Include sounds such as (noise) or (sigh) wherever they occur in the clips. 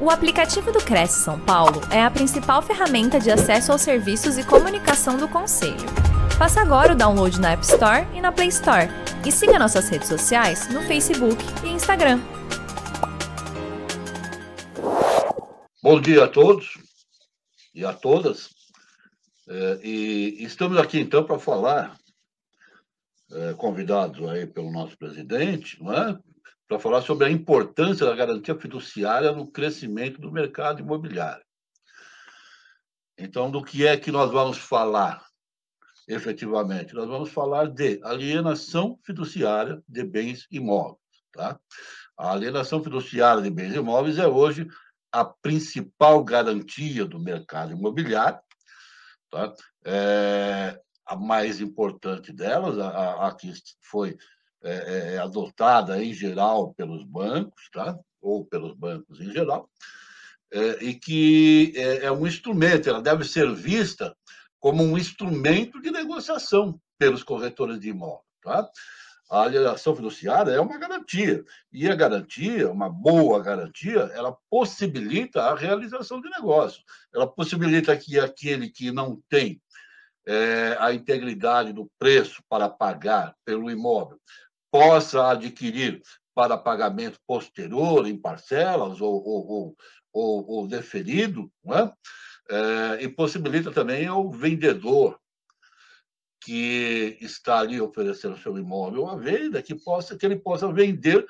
O aplicativo do Cresce São Paulo é a principal ferramenta de acesso aos serviços e comunicação do Conselho. Faça agora o download na App Store e na Play Store. E siga nossas redes sociais no Facebook e Instagram. Bom dia a todos e a todas. É, e estamos aqui então para falar, é, convidados aí pelo nosso presidente, não é? Para falar sobre a importância da garantia fiduciária no crescimento do mercado imobiliário. Então, do que é que nós vamos falar efetivamente? Nós vamos falar de alienação fiduciária de bens imóveis. Tá? A alienação fiduciária de bens imóveis é hoje a principal garantia do mercado imobiliário. Tá? É, a mais importante delas, a, a que foi é, é, é, adotada em geral pelos bancos, tá? ou pelos bancos em geral, é, e que é, é, um instrumento, ela deve ser vista como um instrumento de negociação pelos corretores de imóveis. Tá? A alienação fiduciária é uma garantia, e a garantia, uma boa garantia, ela possibilita a realização de negócio, ela possibilita que aquele que não tem é, a integridade do preço para pagar pelo imóvel possa adquirir para pagamento posterior, em parcelas ou, ou, ou, ou deferido, é? É, e possibilita também ao vendedor que está ali oferecendo seu imóvel à venda, que, possa, que ele possa vender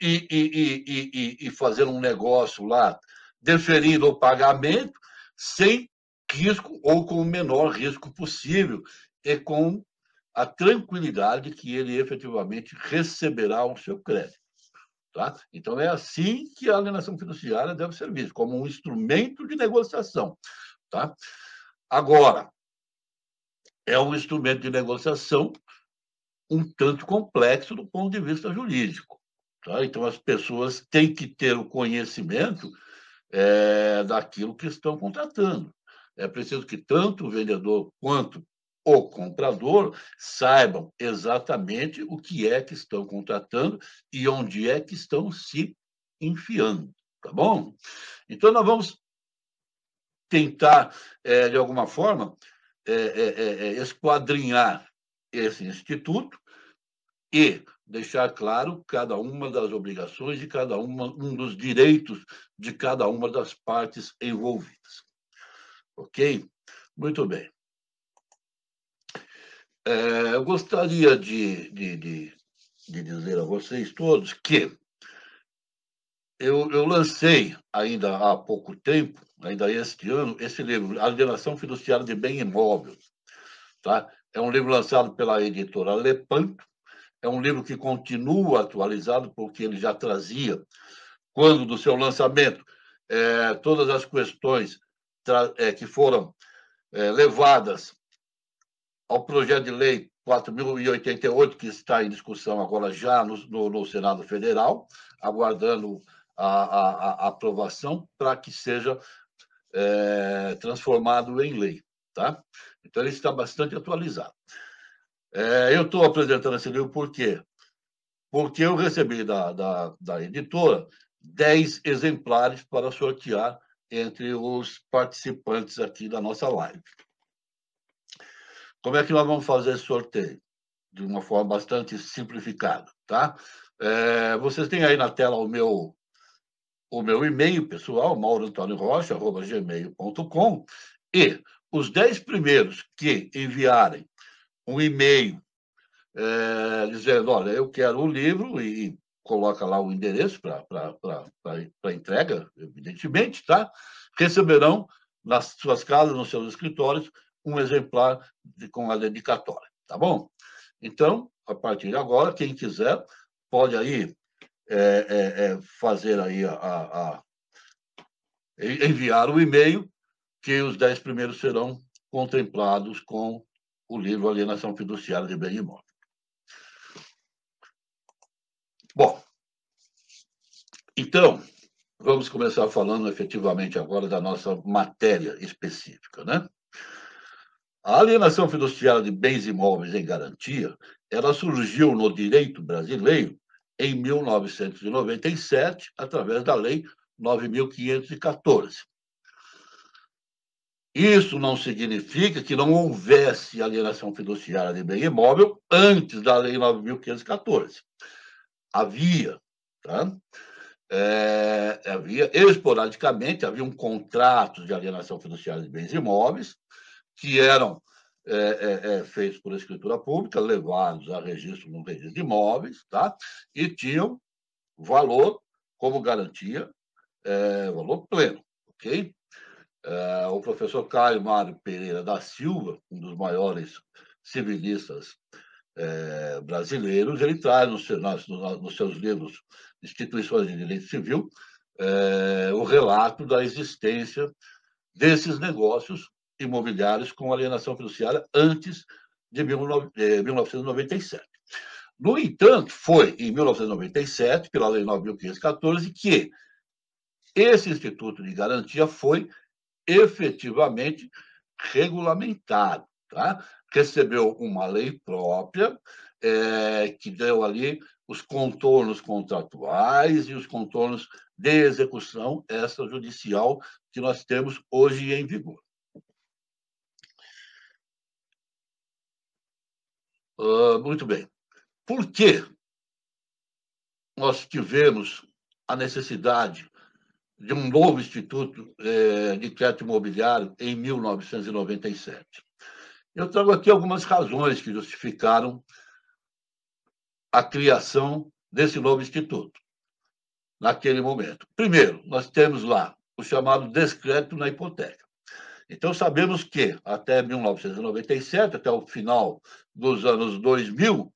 e, e, e, e, fazer um negócio lá, deferindo o pagamento, sem risco ou com o menor risco possível, e com a tranquilidade que ele efetivamente receberá o seu crédito. Tá? Então, é assim que a alienação fiduciária deve ser vista, como um instrumento de negociação. Tá? Agora, é um instrumento de negociação um tanto complexo do ponto de vista jurídico. Tá? Então, as pessoas têm que ter o conhecimento é, daquilo que estão contratando. É preciso que tanto o vendedor quanto o comprador saibam exatamente o que é que estão contratando e onde é que estão se enfiando, tá bom? Então, nós vamos tentar, é, de alguma forma, é, é, esquadrinhar esse instituto e deixar claro cada uma das obrigações de cada uma, um dos direitos de cada uma das partes envolvidas. Ok? Muito bem. É, eu gostaria de, de, de, de, dizer a vocês todos que eu, eu, lancei ainda há pouco tempo, ainda este ano, esse livro, Alienação Fiduciária de Bem Imóvel. Tá? É um livro lançado pela editora Lepanto, é um livro que continua atualizado, porque ele já trazia, quando do seu lançamento, é, todas as questões é, que foram é, levadas ao projeto de lei 4.088, que está em discussão agora já no, no, no Senado Federal, aguardando a, a, a aprovação para que seja é, transformado em lei. Tá? Então, ele está bastante atualizado. É, eu estou apresentando esse livro por quê? Porque eu recebi da, da, da editora 10 exemplares para sortear entre os participantes aqui da nossa live. Como é que nós vamos fazer esse sorteio? De uma forma bastante simplificada, tá? É, vocês têm aí na tela o meu o meu e-mail pessoal, mauroantoniorocha.gmail.com e os dez primeiros que enviarem um e-mail é, dizendo, olha, eu quero o um livro e coloca lá o endereço para entrega, evidentemente, tá? Receberão nas suas casas, nos seus escritórios, um exemplar de, com a dedicatória, tá bom? Então, a partir de agora, quem quiser pode aí é, é, é, fazer aí a, a, a, enviar o e-mail que os dez primeiros serão contemplados com o livro Alienação Fiduciária de Bem Imóvel. Bom, então, vamos começar falando efetivamente agora da nossa matéria específica, né? A alienação fiduciária de bens imóveis em garantia, ela surgiu no direito brasileiro em 1997, através da Lei 9.514. Isso não significa que não houvesse alienação fiduciária de bem imóvel antes da Lei 9.514. Havia, tá? É, havia, esporadicamente, havia um contrato de alienação fiduciária de bens imóveis que eram é, é, é, feitos por escritura pública, levados a registro no registro de imóveis, tá? e tinham valor como garantia, é, valor pleno, ok? É, o professor Caio Mário Pereira da Silva, um dos maiores civilistas é, brasileiros, ele traz nos, nos, seus livros Instituições de Direito Civil é, o relato da existência desses negócios imobiliários com alienação fiduciária antes de 1997. No entanto, foi em 1997, pela Lei 9.514, que esse Instituto de Garantia foi efetivamente regulamentado. Tá? Recebeu uma lei própria, é, que deu ali os contornos contratuais e os contornos de execução extrajudicial que nós temos hoje em vigor. Uh, muito bem. Por que nós tivemos a necessidade de um novo Instituto é, de Crédito Imobiliário em 1997. Eu trago aqui algumas razões que justificaram a criação desse novo instituto naquele momento. Primeiro, nós temos lá o chamado descrédito na hipoteca. Então, sabemos que até 1997, até o final dos anos 2000,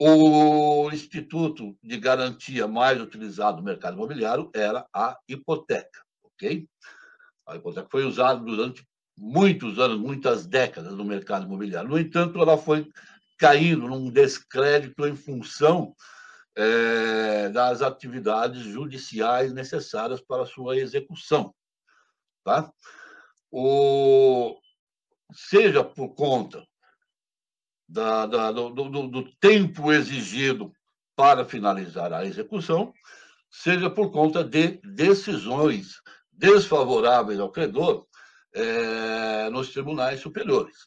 o instituto de garantia mais utilizado no mercado imobiliário era a hipoteca, ok? A hipoteca foi usada durante muitos anos, muitas décadas no mercado imobiliário. No entanto, ela foi caindo num descrédito em função é, das atividades judiciais necessárias para sua execução, tá? O, seja por conta da, da, do, do, do tempo exigido para finalizar a execução, seja por conta de decisões desfavoráveis ao credor é, nos tribunais superiores.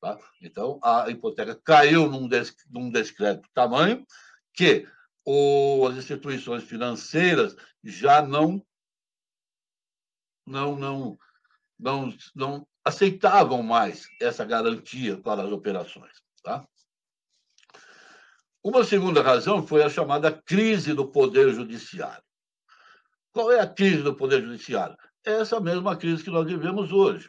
Tá? Então, a hipoteca caiu num, des, num descrédito tamanho que o, as instituições financeiras já não, não, não, não, não aceitavam mais essa garantia para as operações. Tá? Uma segunda razão foi a chamada crise do Poder Judiciário. Qual é a crise do Poder Judiciário? É essa mesma crise que nós vivemos hoje.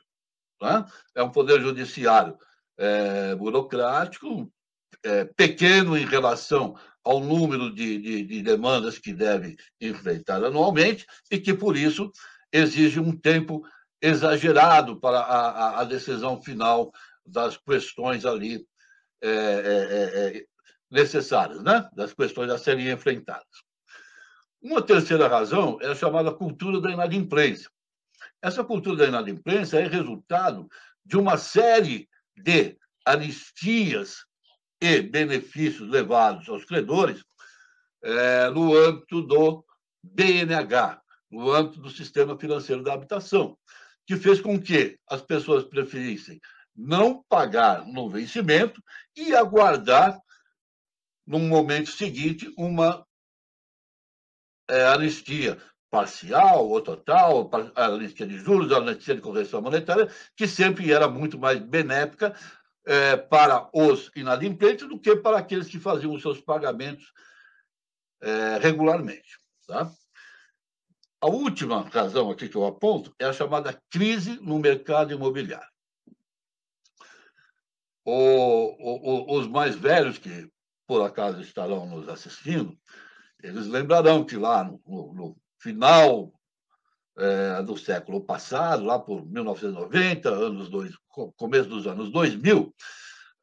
Tá? É um Poder Judiciário é, burocrático, é, pequeno em relação ao número de, de, de demandas que deve enfrentar anualmente e que, por isso, exige um tempo exagerado para a, a, decisão final das questões ali é, é, é, é, necessárias, né? das questões a serem enfrentadas. Uma terceira razão é a chamada cultura da inadimplência. Essa cultura da inadimplência é resultado de uma série de anistias e benefícios levados aos credores é, no âmbito do BNH, no âmbito do Sistema Financeiro da Habitação que fez com que as pessoas preferissem não pagar no vencimento e aguardar, no momento seguinte, uma é, anistia parcial ou total, anistia de juros, anistia de correção monetária, que sempre era muito mais benéfica é, para os inadimplentes do que para aqueles que faziam os seus pagamentos é, regularmente. Tá? A última razão aqui que eu aponto é a chamada crise no mercado imobiliário. O, o, os mais velhos que, por acaso, estarão nos assistindo, eles lembrarão que lá no, no final é, do século passado, lá por 1990, anos dois, começo dos anos 2000,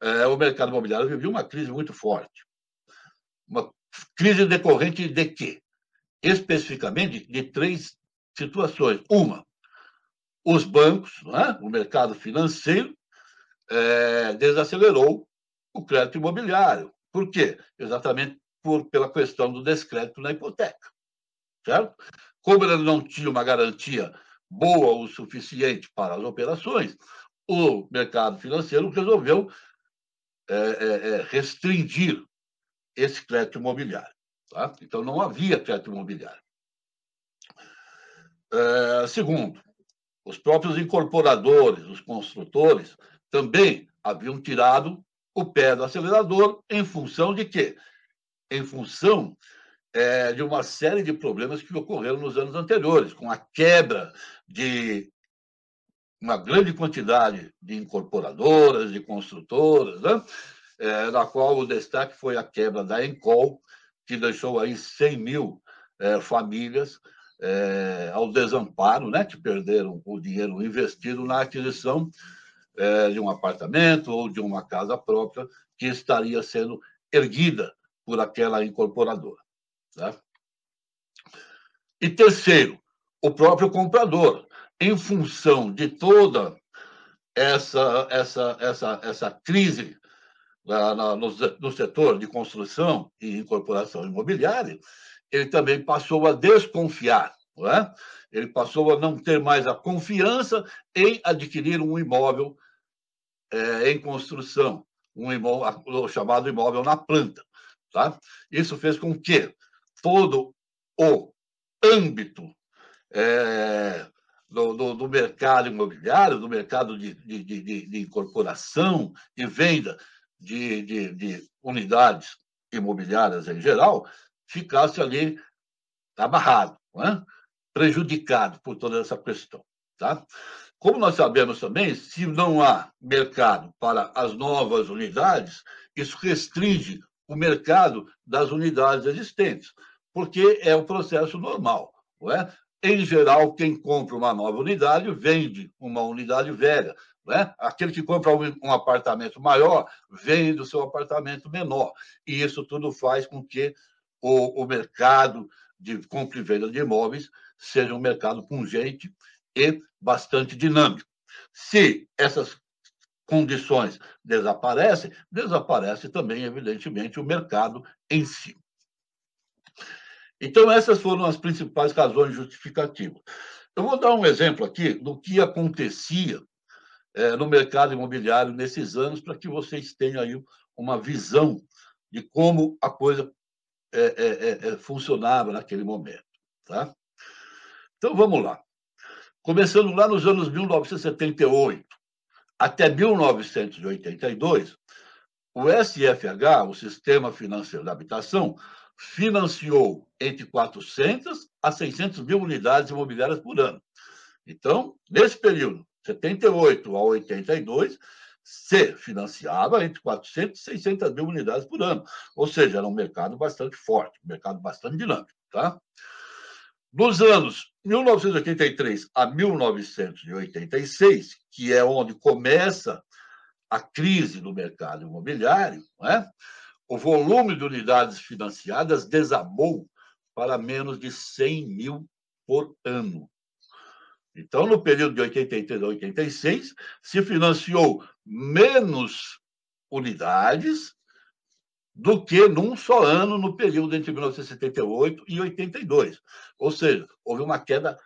é, o mercado imobiliário vivia uma crise muito forte. Uma crise decorrente de quê? Especificamente de três situações. Uma, os bancos, é? o mercado financeiro, é, desacelerou o crédito imobiliário. Por quê? Exatamente por, pela questão do descrédito na hipoteca. Certo? como ele não tinha uma garantia boa o suficiente para as operações, o mercado financeiro resolveu é, é, é restringir esse crédito imobiliário. Tá? Então, não havia crédito imobiliário. É, segundo, os próprios incorporadores, os construtores, também haviam tirado o pé do acelerador em função de quê? Em função é, de uma série de problemas que ocorreram nos anos anteriores, com a quebra de uma grande quantidade de incorporadoras, de construtoras, né? é, na qual o destaque foi a quebra da Encol, que deixou aí 100 mil é, famílias é, ao desamparo, né, que perderam o dinheiro investido na aquisição é, de um apartamento ou de uma casa própria que estaria sendo erguida por aquela incorporadora. Tá? E terceiro, o próprio comprador, em função de toda essa, essa, essa, essa crise no, no setor de construção e incorporação imobiliária, ele também passou a desconfiar, não é? ele passou a não ter mais a confiança em adquirir um imóvel é, em construção, um imóvel, o chamado imóvel na planta. Tá? Isso fez com que todo o âmbito é, do, do, do, mercado imobiliário, do mercado de, de, de, de incorporação e venda de, de unidades imobiliárias em geral, ficasse ali amarrado, é? prejudicado por toda essa questão. Tá? Como nós sabemos também, se não há mercado para as novas unidades, isso restringe o mercado das unidades existentes, porque é o processo normal. Não é? Em geral, quem compra uma nova unidade vende uma unidade velha. É? Aquele que compra um apartamento maior vende o seu apartamento menor. E isso tudo faz com que o, o mercado de compra e venda de imóveis seja um mercado pungente e bastante dinâmico. Se essas condições desaparecem, desaparece também, evidentemente, o mercado em si. Então, essas foram as principais razões justificativas. Eu vou dar um exemplo aqui do que acontecia é, no mercado imobiliário nesses anos, para que vocês tenham aí uma visão de como a coisa é é, é, é, funcionava naquele momento. Tá? Então, vamos lá. Começando lá nos anos 1978 até 1982, o SFH, o Sistema Financeiro da Habitação, financiou entre 400 a 600 mil unidades imobiliárias por ano. Então, nesse período, 78 a 82, se financiava entre 400 e 600 mil unidades por ano. Ou seja, era um mercado bastante forte, um mercado bastante dinâmico. Tá? Nos anos 1983 a 1986, que é onde começa a crise do mercado imobiliário, é? o volume de unidades financiadas desabou para menos de 100 mil por ano. Então, no período de 83 a 86, se financiou menos unidades do que num só ano no período entre 1978 e 82. Ou seja, houve uma queda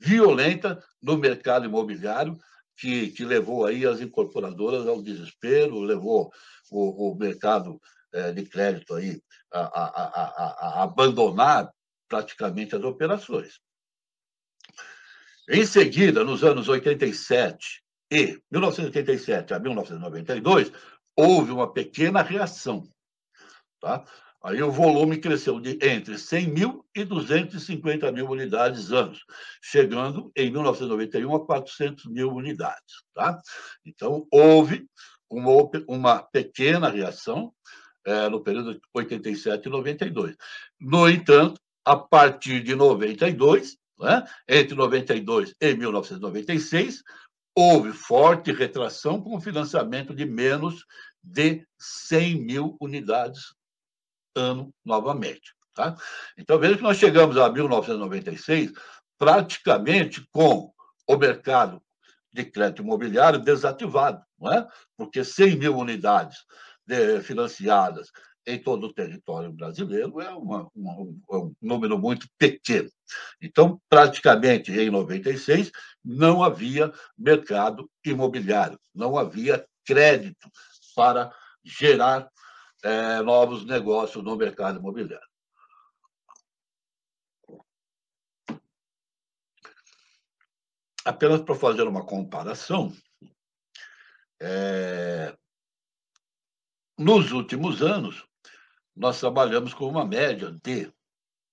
violenta no mercado imobiliário que, que levou aí as incorporadoras ao desespero, levou o, o mercado é, de crédito aí a, a, a, a abandonar praticamente as operações. Em seguida, nos anos 87 e 1987 a 1992, houve uma pequena reação. Tá? Aí o volume cresceu de entre 100 mil e 250 mil unidades anos, chegando em 1991 a 400 mil unidades. Tá? Então, houve uma, uma pequena reação é, no período de 87 e 92. No entanto, a partir de 92, né? Entre 92 e 1996, houve forte retração com financiamento de menos de 100 mil unidades ano novamente. Tá? Então, veja que nós chegamos a 1996 praticamente com o mercado de crédito imobiliário desativado, não é? porque 100 mil unidades de, financiadas em todo o território brasileiro é, uma, uma, é um número muito pequeno. Então, praticamente em 96, não havia mercado imobiliário, não havia crédito para gerar é, novos negócios no mercado imobiliário. Apenas para fazer uma comparação, é, nos últimos anos, nós trabalhamos com uma média de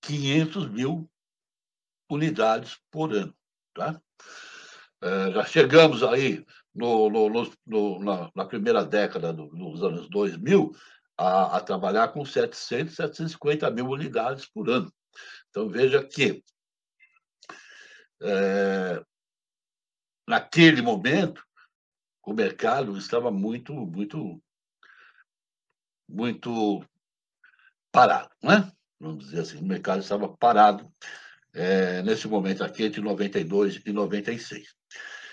500 mil unidades por ano. Tá? É, já chegamos aí no, no, no, na, na, primeira década do, dos anos 2000 a, a, trabalhar com 700, 750 mil unidades por ano. Então, veja que é, naquele momento o mercado estava muito, muito, muito parado, né? Vamos dizer assim, o mercado estava parado é, nesse momento aqui entre 92 e 96.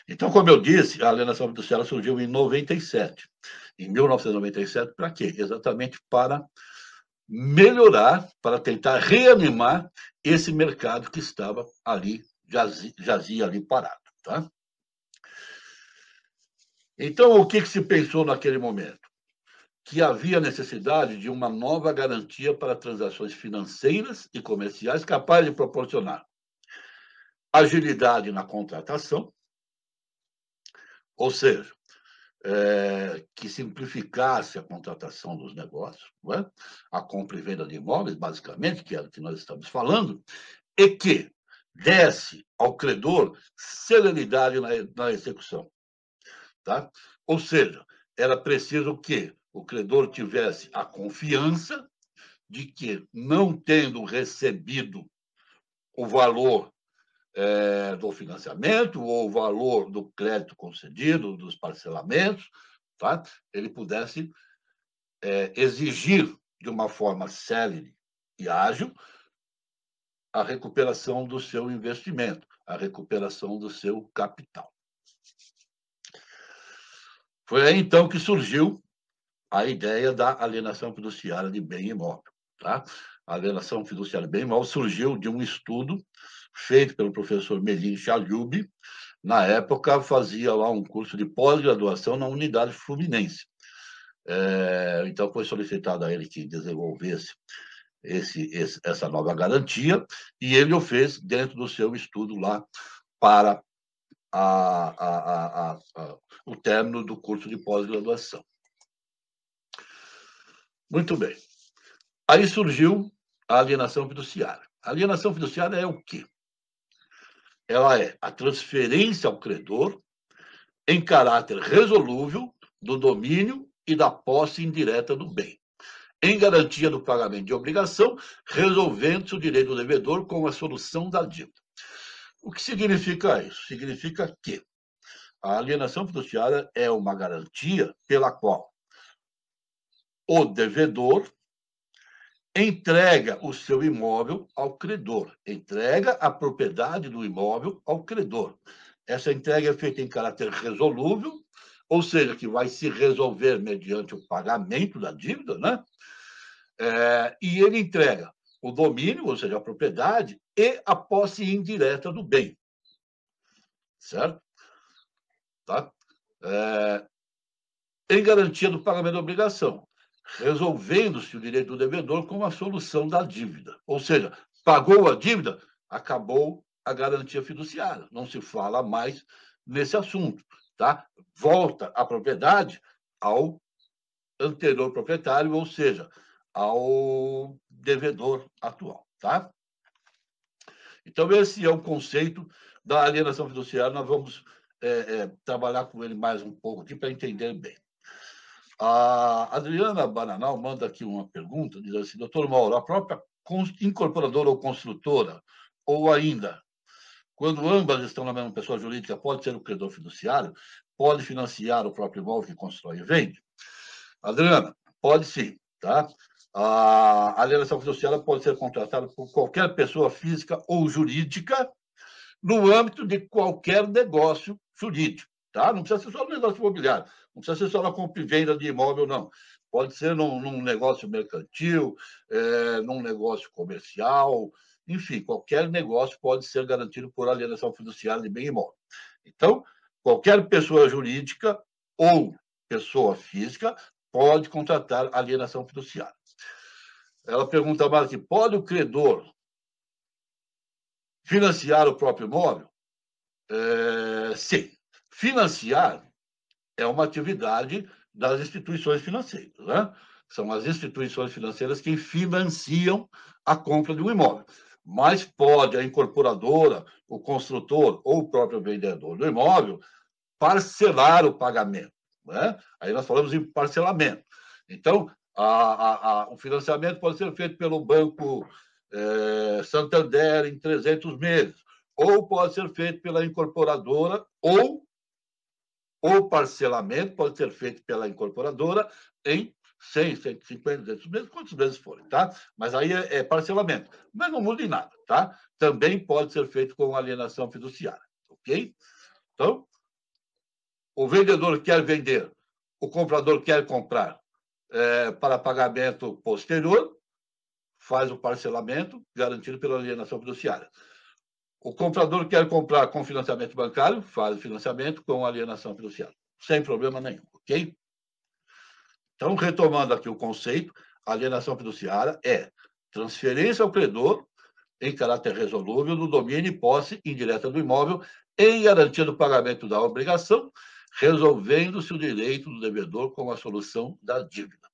Então, como eu disse, a alienação fiduciária surgiu em 97. Em 1997, para quê? Exatamente para melhorar, para tentar reanimar esse mercado que estava ali, jazia, jazia ali parado. Tá? Então, o que, que se pensou naquele momento? Que havia necessidade de uma nova garantia para transações financeiras e comerciais capaz de proporcionar agilidade na contratação, ou seja, é, que simplificasse a contratação dos negócios, é? a compra e venda de imóveis, basicamente, que é o que nós estamos falando, e que desse ao credor celeridade na, na execução. Tá? Ou seja, era preciso que o credor tivesse a confiança de que, não tendo recebido o valor é, do financiamento ou o valor do crédito concedido, dos parcelamentos, tá? ele pudesse é, exigir de uma forma célere e ágil a recuperação do seu investimento, a recuperação do seu capital. Foi aí, então, que surgiu a ideia da alienação fiduciária de bem imóvel. Tá? A alienação fiduciária de bem imóvel surgiu de um estudo feito pelo professor Melim Chalhub, na época fazia lá um curso de pós-graduação na unidade fluminense. É, então foi solicitado a ele que desenvolvesse esse, esse, essa nova garantia e ele o fez dentro do seu estudo lá para a, a, a, o término do curso de pós-graduação. Muito bem. Aí surgiu a alienação fiduciária. A alienação fiduciária é o quê? Ela é a transferência ao credor em caráter resolúvel do domínio e da posse indireta do bem, em garantia do pagamento de obrigação, resolvendo-se o direito do devedor com a solução da dívida. O que significa isso? Significa que a alienação fiduciária é uma garantia pela qual o devedor entrega o seu imóvel ao credor, entrega a propriedade do imóvel ao credor. Essa entrega é feita em caráter resolúvel, ou seja, que vai se resolver mediante o pagamento da dívida, né? É, e ele entrega o domínio, ou seja, a propriedade, e a posse indireta do bem. Certo? Tá? É, em garantia do pagamento da obrigação, resolvendo-se o direito do devedor com a solução da dívida. Ou seja, pagou a dívida, acabou a garantia fiduciária. Não se fala mais nesse assunto. Tá? Volta a propriedade ao anterior proprietário, ou seja, ao devedor atual, tá? Então, esse é o conceito da alienação fiduciária. Nós vamos é, é, trabalhar com ele mais um pouco aqui para entender bem. A Adriana Bananal manda aqui uma pergunta, diz assim, doutor Mauro, a própria incorporadora ou construtora, ou ainda, quando ambas estão na mesma pessoa jurídica, pode ser o credor fiduciário, pode financiar o próprio imóvel que constrói e vende? Adriana, pode sim, tá? A alienação fiduciária pode ser contratada por qualquer pessoa física ou jurídica no âmbito de qualquer negócio jurídico. Tá? Não precisa ser só no negócio imobiliário, não precisa ser só na compra e venda de imóvel, não. Pode ser num, num negócio mercantil, é, num negócio comercial, enfim, qualquer negócio pode ser garantido por alienação fiduciária de bem imóvel. Então, qualquer pessoa jurídica ou pessoa física pode contratar alienação fiduciária. Ela pergunta mais aqui: pode o credor financiar o próprio imóvel? É, sim. Financiar é uma atividade das instituições financeiras. Né? São as instituições financeiras que financiam a compra de um imóvel. Mas pode a incorporadora, o construtor ou o próprio vendedor do imóvel parcelar o pagamento. Né? Aí nós falamos em parcelamento. Então, a, a, a, o financiamento pode ser feito pelo Banco é, Santander em 300 meses, ou pode ser feito pela incorporadora, ou o parcelamento pode ser feito pela incorporadora em 100, 150, 200 meses, quantos meses forem, tá? Mas aí é, é, parcelamento. Mas não muda em nada, tá? Também pode ser feito com alienação fiduciária, ok? Então, o vendedor quer vender, o comprador quer comprar é, para pagamento posterior, faz o parcelamento garantido pela alienação fiduciária. O comprador quer comprar com financiamento bancário, faz o financiamento com alienação fiduciária, sem problema nenhum, ok? Então, retomando aqui o conceito, alienação fiduciária é transferência ao credor em caráter resolúvel do domínio e posse indireta do imóvel em garantia do pagamento da obrigação, resolvendo-se o direito do devedor com a solução da dívida.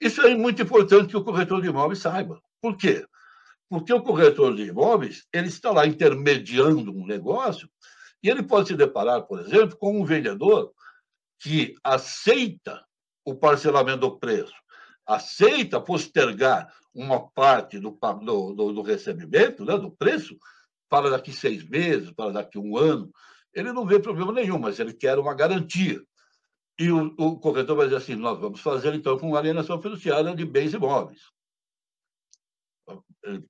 Isso é muito importante que o corretor de imóveis saiba. Por quê? Porque o corretor de imóveis, ele está lá intermediando um negócio e ele pode se deparar, por exemplo, com um vendedor que aceita o parcelamento do preço, aceita postergar uma parte do, do, do recebimento, né, do preço, para daqui seis meses, para daqui um ano. Ele não vê problema nenhum, mas ele quer uma garantia. E o, o corretor vai dizer assim: nós vamos fazer então com alienação fiduciária de bens imóveis.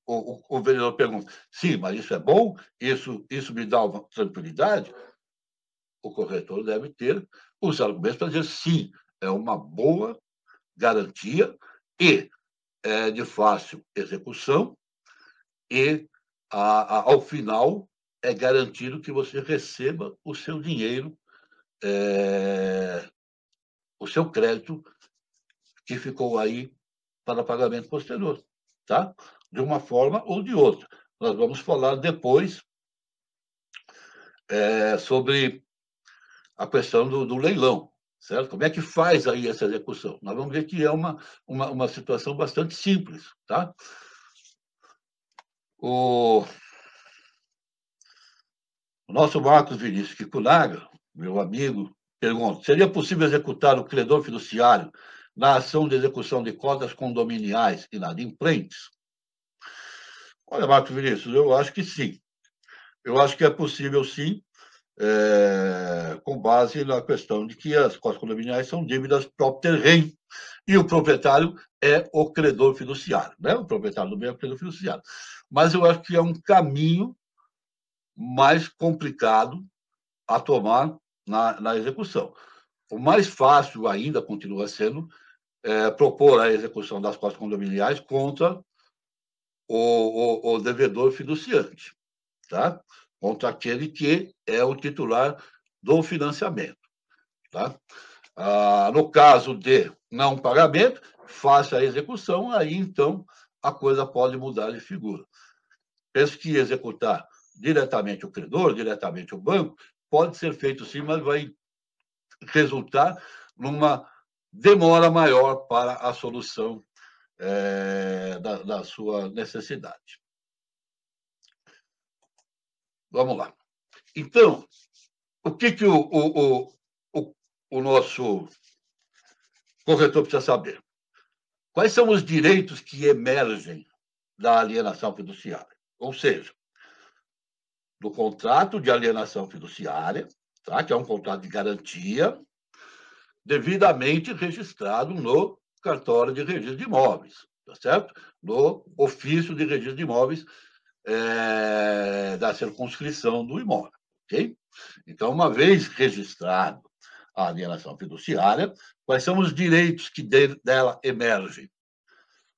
O, o, vendedor pergunta: sim, mas isso é bom? Isso, isso me dá uma tranquilidade? O corretor deve ter os argumentos para dizer sim, é uma boa garantia e é de fácil execução e, a, a, ao final, é garantido que você receba o seu dinheiro, é, o seu crédito que ficou aí para pagamento posterior, tá? De uma forma ou de outra. Nós vamos falar depois é, sobre a questão do, do, leilão, certo? Como é que faz aí essa execução? Nós vamos ver que é uma, uma, uma situação bastante simples, tá? O, o nosso Marcos Vinícius Kikunaga, meu amigo, pergunta: seria possível executar o credor fiduciário na ação de execução de cotas condominiais e inadimplentes? Olha, Marcos Vinícius, eu acho que sim. Eu acho que é possível, sim, é, com base na questão de que as cotas condominiais são dívidas próprio terreno e o proprietário é o credor fiduciário, né? O proprietário do bem é o credor fiduciário. Mas eu acho que é um caminho mais complicado a tomar na, na execução. O mais fácil ainda continua sendo é, propor a execução das cotas condominiais contra o, o, o devedor fiduciante, tá? contra aquele que é o titular do financiamento. Tá? Ah, no caso de não pagamento, faça a execução, aí então a coisa pode mudar de figura. Penso que executar diretamente o credor, diretamente o banco, pode ser feito sim, mas vai resultar numa demora maior para a solução é, da, da sua necessidade. Vamos lá. Então, o que, que o, o, o, o nosso corretor precisa saber? Quais são os direitos que emergem da alienação fiduciária? Ou seja, do contrato de alienação fiduciária, tá? que é um contrato de garantia, devidamente registrado no cartório de registro de imóveis, tá certo? No ofício de registro de imóveis é, da circunscrição do imóvel, ok? Então, uma vez registrado a alienação fiduciária, quais são os direitos que dela emergem.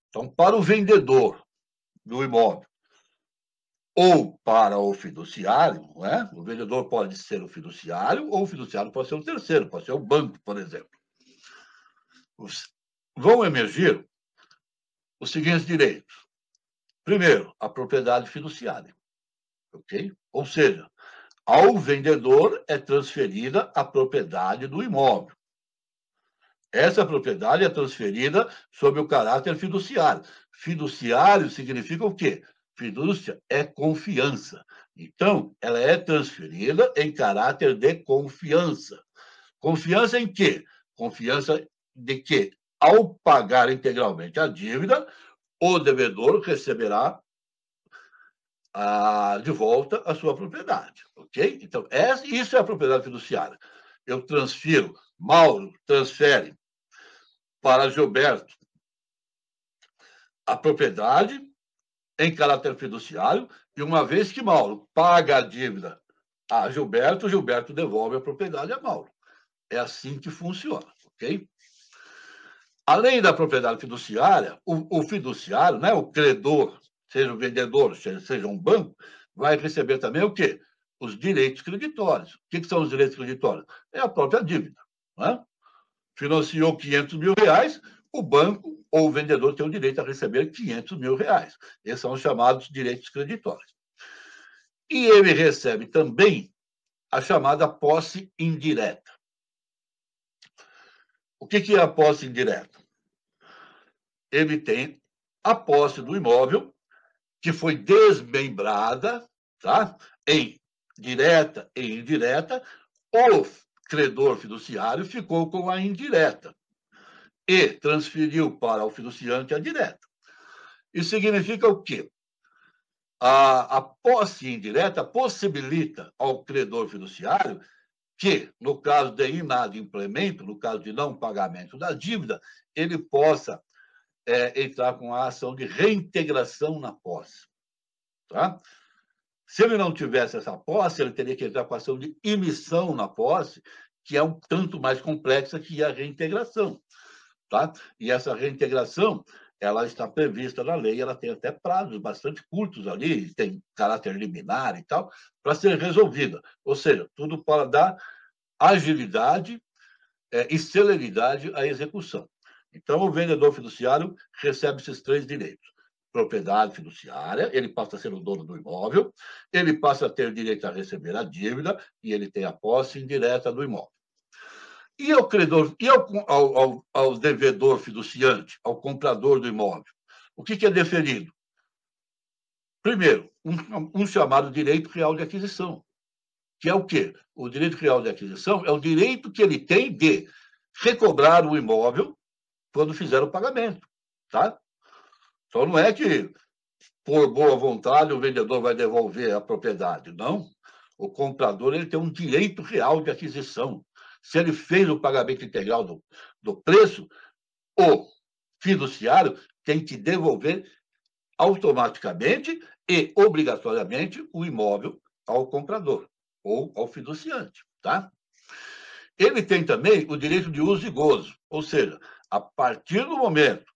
Então, para o vendedor do imóvel ou para o fiduciário, não é? o vendedor pode ser o fiduciário ou o fiduciário pode ser o terceiro, pode ser o banco, por exemplo. Vão emergir os seguintes direitos. Primeiro, a propriedade fiduciária. Ok? Ou seja, ao vendedor é transferida a propriedade do imóvel. Essa propriedade é transferida sob o caráter fiduciário. Fiduciário significa o quê? Fidúcia é confiança. Então, ela é transferida em caráter de confiança. Confiança em quê? Confiança de que, ao pagar integralmente a dívida, o devedor receberá a, de volta a sua propriedade, ok? Então, isso é a propriedade fiduciária. Eu transfiro, Mauro transfere para Gilberto a propriedade em caráter fiduciário, e uma vez que Mauro paga a dívida a Gilberto, Gilberto devolve a propriedade a Mauro. É assim que funciona, ok? Além da propriedade fiduciária, o, o fiduciário, né, o credor, seja o vendedor, seja um banco, vai receber também o quê? Os direitos creditórios. O que, que são os direitos creditórios? É a própria dívida. Né? Financiou 500 mil reais, o banco ou o vendedor tem o direito a receber 500 mil reais. Esses são os chamados direitos creditórios. E ele recebe também a chamada posse indireta. O que é a posse indireta? Ele tem a posse do imóvel que foi desmembrada, tá? Em direta e indireta, o credor fiduciário ficou com a indireta e transferiu para o fiduciante a direta. Isso significa o quê? A, a posse indireta possibilita ao credor fiduciário que, no caso de inadimplemento, no caso de não pagamento da dívida, ele possa é, entrar com a ação de reintegração na posse. Tá? Se ele não tivesse essa posse, ele teria que entrar com a ação de emissão na posse, que é um tanto mais complexa que a reintegração. Tá? E essa reintegração, ela está prevista na lei, ela tem até prazos bastante curtos ali, tem caráter liminar e tal, para ser resolvida. Ou seja, tudo para dar agilidade é, e celeridade à execução. Então, o vendedor fiduciário recebe esses três direitos. Propriedade fiduciária, ele passa a ser o dono do imóvel, ele passa a ter direito a receber a dívida e ele tem a posse indireta do imóvel. E ao credor, e ao, ao, ao devedor fiduciante, ao comprador do imóvel, o que, que é deferido? Primeiro, um, um, chamado direito real de aquisição, que é o quê? O direito real de aquisição é o direito que ele tem de recobrar o imóvel quando fizer o pagamento, tá? Então não é que por boa vontade o vendedor vai devolver a propriedade, não. O comprador ele tem um direito real de aquisição se ele fez o pagamento integral do, do preço, o fiduciário tem que devolver automaticamente e obrigatoriamente o imóvel ao comprador ou ao fiduciante, tá? Ele tem também o direito de uso e gozo, ou seja, a partir do momento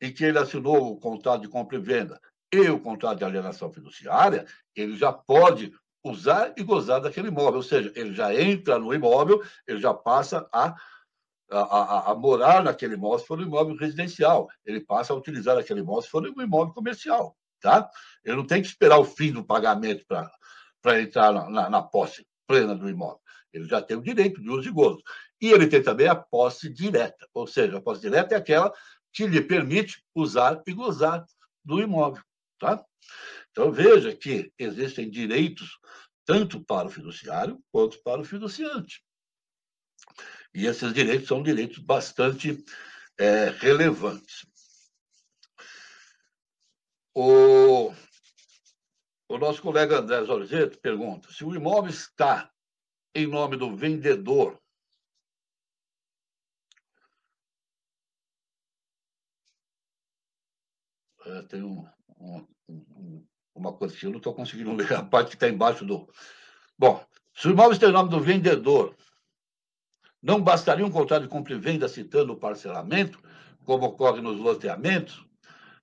em que ele assinou o contrato de compra e venda e o contrato de alienação fiduciária, ele já pode usar e gozar daquele imóvel, ou seja, ele já entra no imóvel, ele já passa a, a, a, morar naquele imóvel se for um imóvel residencial, ele passa a utilizar aquele imóvel se for um imóvel comercial, tá? Ele não tem que esperar o fim do pagamento para entrar na, na, na posse plena do imóvel. Ele já tem o direito de uso e gozo. E ele tem também a posse direta, ou seja, a posse direta é aquela que lhe permite usar e gozar do imóvel, tá? Então, veja que existem direitos tanto para o fiduciário quanto para o fiduciante. E esses direitos são direitos bastante é, relevantes. O, o nosso colega André Zorzeto pergunta se o imóvel está em nome do vendedor é, tem um, um, um, uma coisa eu não estou conseguindo (laughs) ler a parte que está embaixo do. Bom, se o imóvel está em nome do vendedor, Não bastaria um contrato de compra e venda citando o parcelamento, como ocorre nos loteamentos?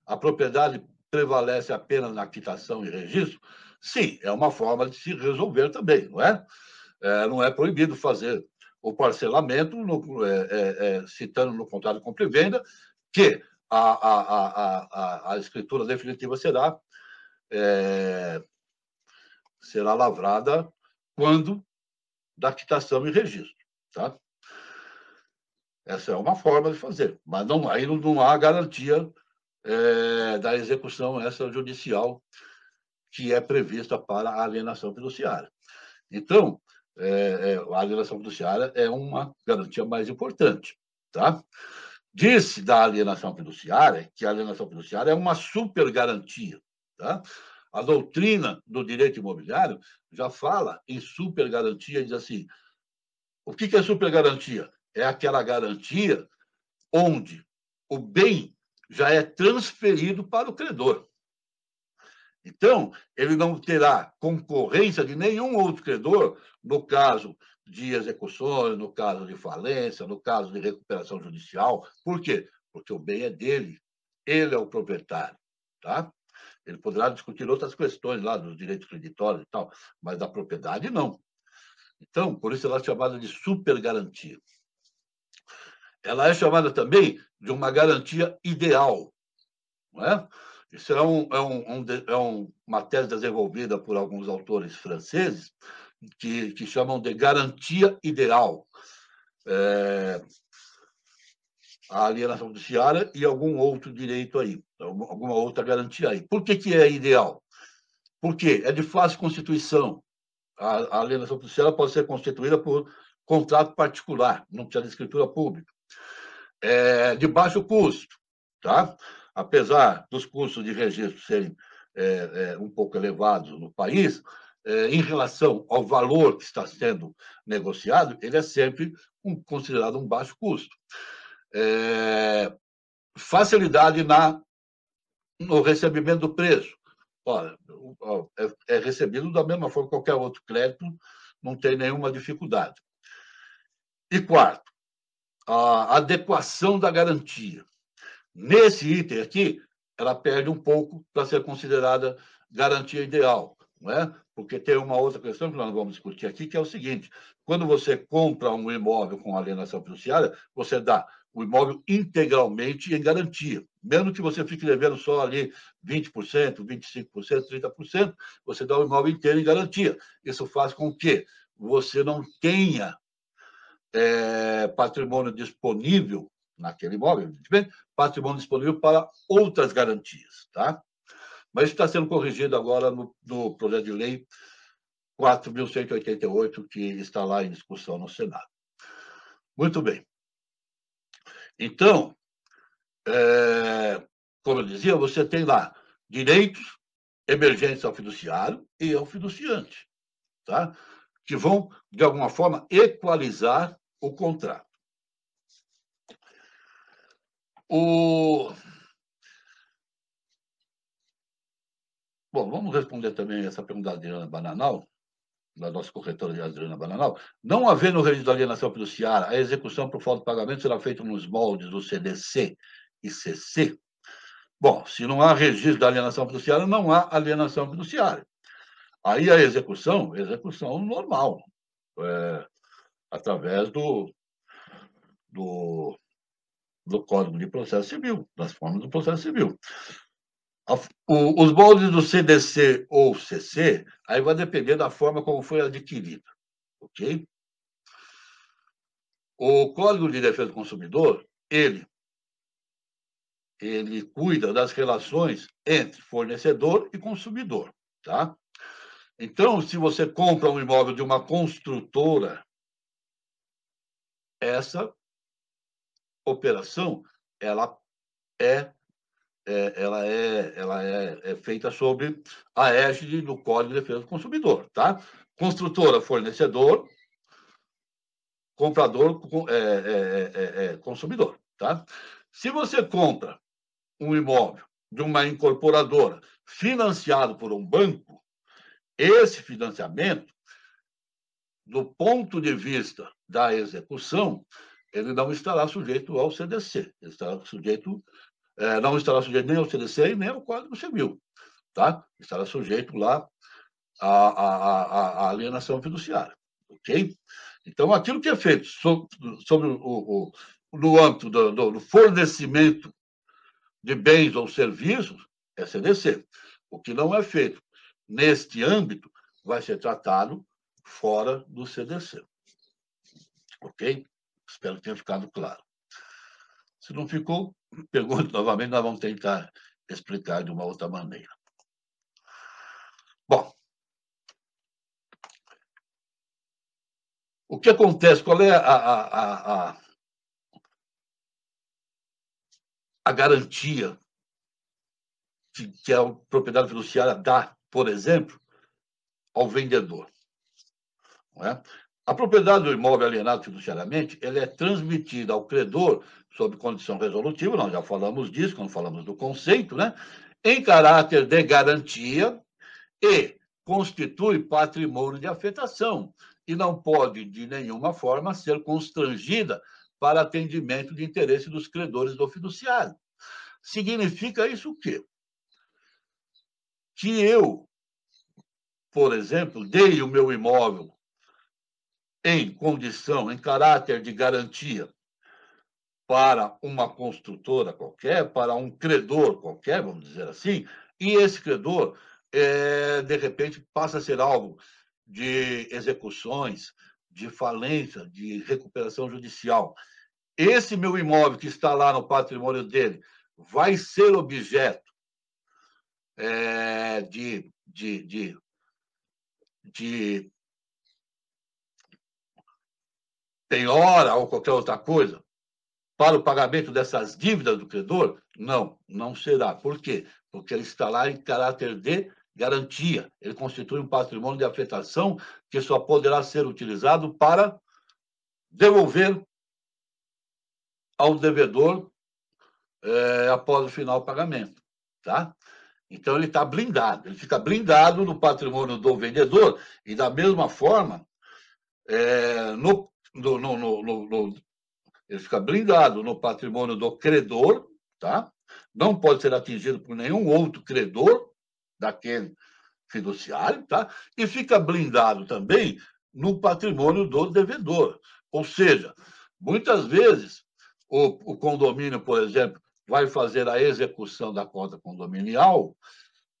A propriedade prevalece apenas na quitação e registro? Sim, é uma forma de se resolver também, não é? é não é proibido fazer o parcelamento, no, é, é, é citando no contrato de compra e venda, que a, a, a, a, escritura definitiva será, é, será lavrada quando da quitação e registro. Tá? Essa é uma forma de fazer, mas não, aí não há garantia é, da execução extrajudicial que é prevista para a alienação fiduciária. Então, é, é, a alienação fiduciária é uma garantia mais importante. Tá? Disse da alienação fiduciária que a alienação fiduciária é uma super garantia. Tá? A doutrina do direito imobiliário já fala em super garantia, diz assim: o que é super garantia? É aquela garantia onde o bem já é transferido para o credor. Então, ele não terá concorrência de nenhum outro credor no caso de execuções, no caso de falência, no caso de recuperação judicial. Por quê? Porque o bem é dele, ele é o proprietário, tá? Ele poderá discutir outras questões lá dos direitos creditórios e tal, mas da propriedade não. Então, por isso ela é chamada de supergarantia. Ela é chamada também de uma garantia ideal, não é? Isso é, um, é, um, é um, uma tese desenvolvida por alguns autores franceses que, que chamam de garantia ideal. É, a alienação judiciária e algum outro direito aí, alguma outra garantia aí. Por que, que é ideal? Porque é de fácil constituição. A, a alienação judiciária pode ser constituída por contrato particular, não precisa de escritura pública. É de baixo custo, tá? apesar dos custos de registro serem é, é, um pouco elevados no país, é, em relação ao valor que está sendo negociado, ele é sempre um, considerado um baixo custo. É, facilidade na, no recebimento do preço. Olha, é, é recebido da mesma forma que qualquer outro crédito, não tem nenhuma dificuldade. E quarto, a adequação da garantia. Nesse item aqui, ela perde um pouco para ser considerada garantia ideal, não é? Porque tem uma outra questão que nós vamos discutir aqui, que é o seguinte: quando você compra um imóvel com alienação fiduciária, você dá o imóvel integralmente em garantia. Mesmo que você fique devendo só ali 20%, 25%, 30%, você dá o imóvel inteiro em garantia. Isso faz com que você não tenha é, patrimônio disponível naquele imóvel, evidentemente, patrimônio disponível para outras garantias, tá? Mas isso está sendo corrigido agora no, no projeto de lei 4.188, que está lá em discussão no Senado. Muito bem. Então, é, como eu dizia, você tem lá direitos emergentes ao fiduciário e ao fiduciante, tá? Que vão, de alguma forma, equalizar o contrato. O... Bom, vamos responder também essa pergunta da Adriana Bananal, da nossa corretora de Adriana Bananal. Não havendo registro de alienação fiduciária, a execução por falta de pagamento será feita nos moldes do CDC e CC? Bom, se não há registro de alienação fiduciária, não há alienação fiduciária. Aí a execução, execução normal, é, através do, do do Código de Processo Civil, das formas do processo civil. O, os moldes do CDC ou CC, aí vai depender da forma como foi adquirida, ok? O Código de Defesa do Consumidor, ele, ele cuida das relações entre fornecedor e consumidor, tá? Então, se você compra um imóvel de uma construtora, essa operação ela é, é ela é ela é, é, feita sob a égide do Código de Defesa do Consumidor, tá? Construtora, fornecedor, comprador, é é, é, é, consumidor, tá? Se você compra um imóvel de uma incorporadora financiado por um banco, esse financiamento do ponto de vista da execução, ele não estará sujeito ao CDC, ele estará sujeito, é, não estará sujeito nem ao CDC e nem ao Código Civil, tá? Estará sujeito lá à, à, à, alienação fiduciária, ok? Então, aquilo que é feito sobre, sobre o, o, no âmbito do, do fornecimento de bens ou serviços é CDC. O que não é feito neste âmbito vai ser tratado fora do CDC. Ok? Espero que tenha ficado claro. Se não ficou, (laughs) pergunte novamente, nós vamos tentar explicar de uma outra maneira. Bom, o que acontece? Qual é a, a, a, a garantia que, que a propriedade fiduciária dá, por exemplo, ao vendedor? É? A propriedade do imóvel alienado fiduciariamente ele é transmitida ao credor sob condição resolutiva, nós já falamos disso quando falamos do conceito, né? em caráter de garantia e constitui patrimônio de afetação e não pode, de nenhuma forma, ser constrangida para atendimento de interesse dos credores do fiduciário. Significa isso o quê? Que eu, por exemplo, dei o meu imóvel em condição, em caráter de garantia para uma construtora qualquer, para um credor qualquer, vamos dizer assim, e esse credor, é, de repente, passa a ser alvo de execuções, de falência, de recuperação judicial. Esse meu imóvel que está lá no patrimônio dele vai ser objeto é, de, de, de, de penhora ou qualquer outra coisa para o pagamento dessas dívidas do credor? Não, não será. Por quê? Porque ele está lá em caráter de garantia. Ele constitui um patrimônio de afetação que só poderá ser utilizado para devolver ao devedor é, após o final do pagamento. Tá? Então, ele está blindado. Ele fica blindado no patrimônio do vendedor e, da mesma forma, é, no no, no, no, ele fica blindado no patrimônio do credor, tá? Não pode ser atingido por nenhum outro credor daquele fiduciário, tá? E fica blindado também no patrimônio do devedor. Ou seja, muitas vezes o, o condomínio, por exemplo, vai fazer a execução da conta condominial,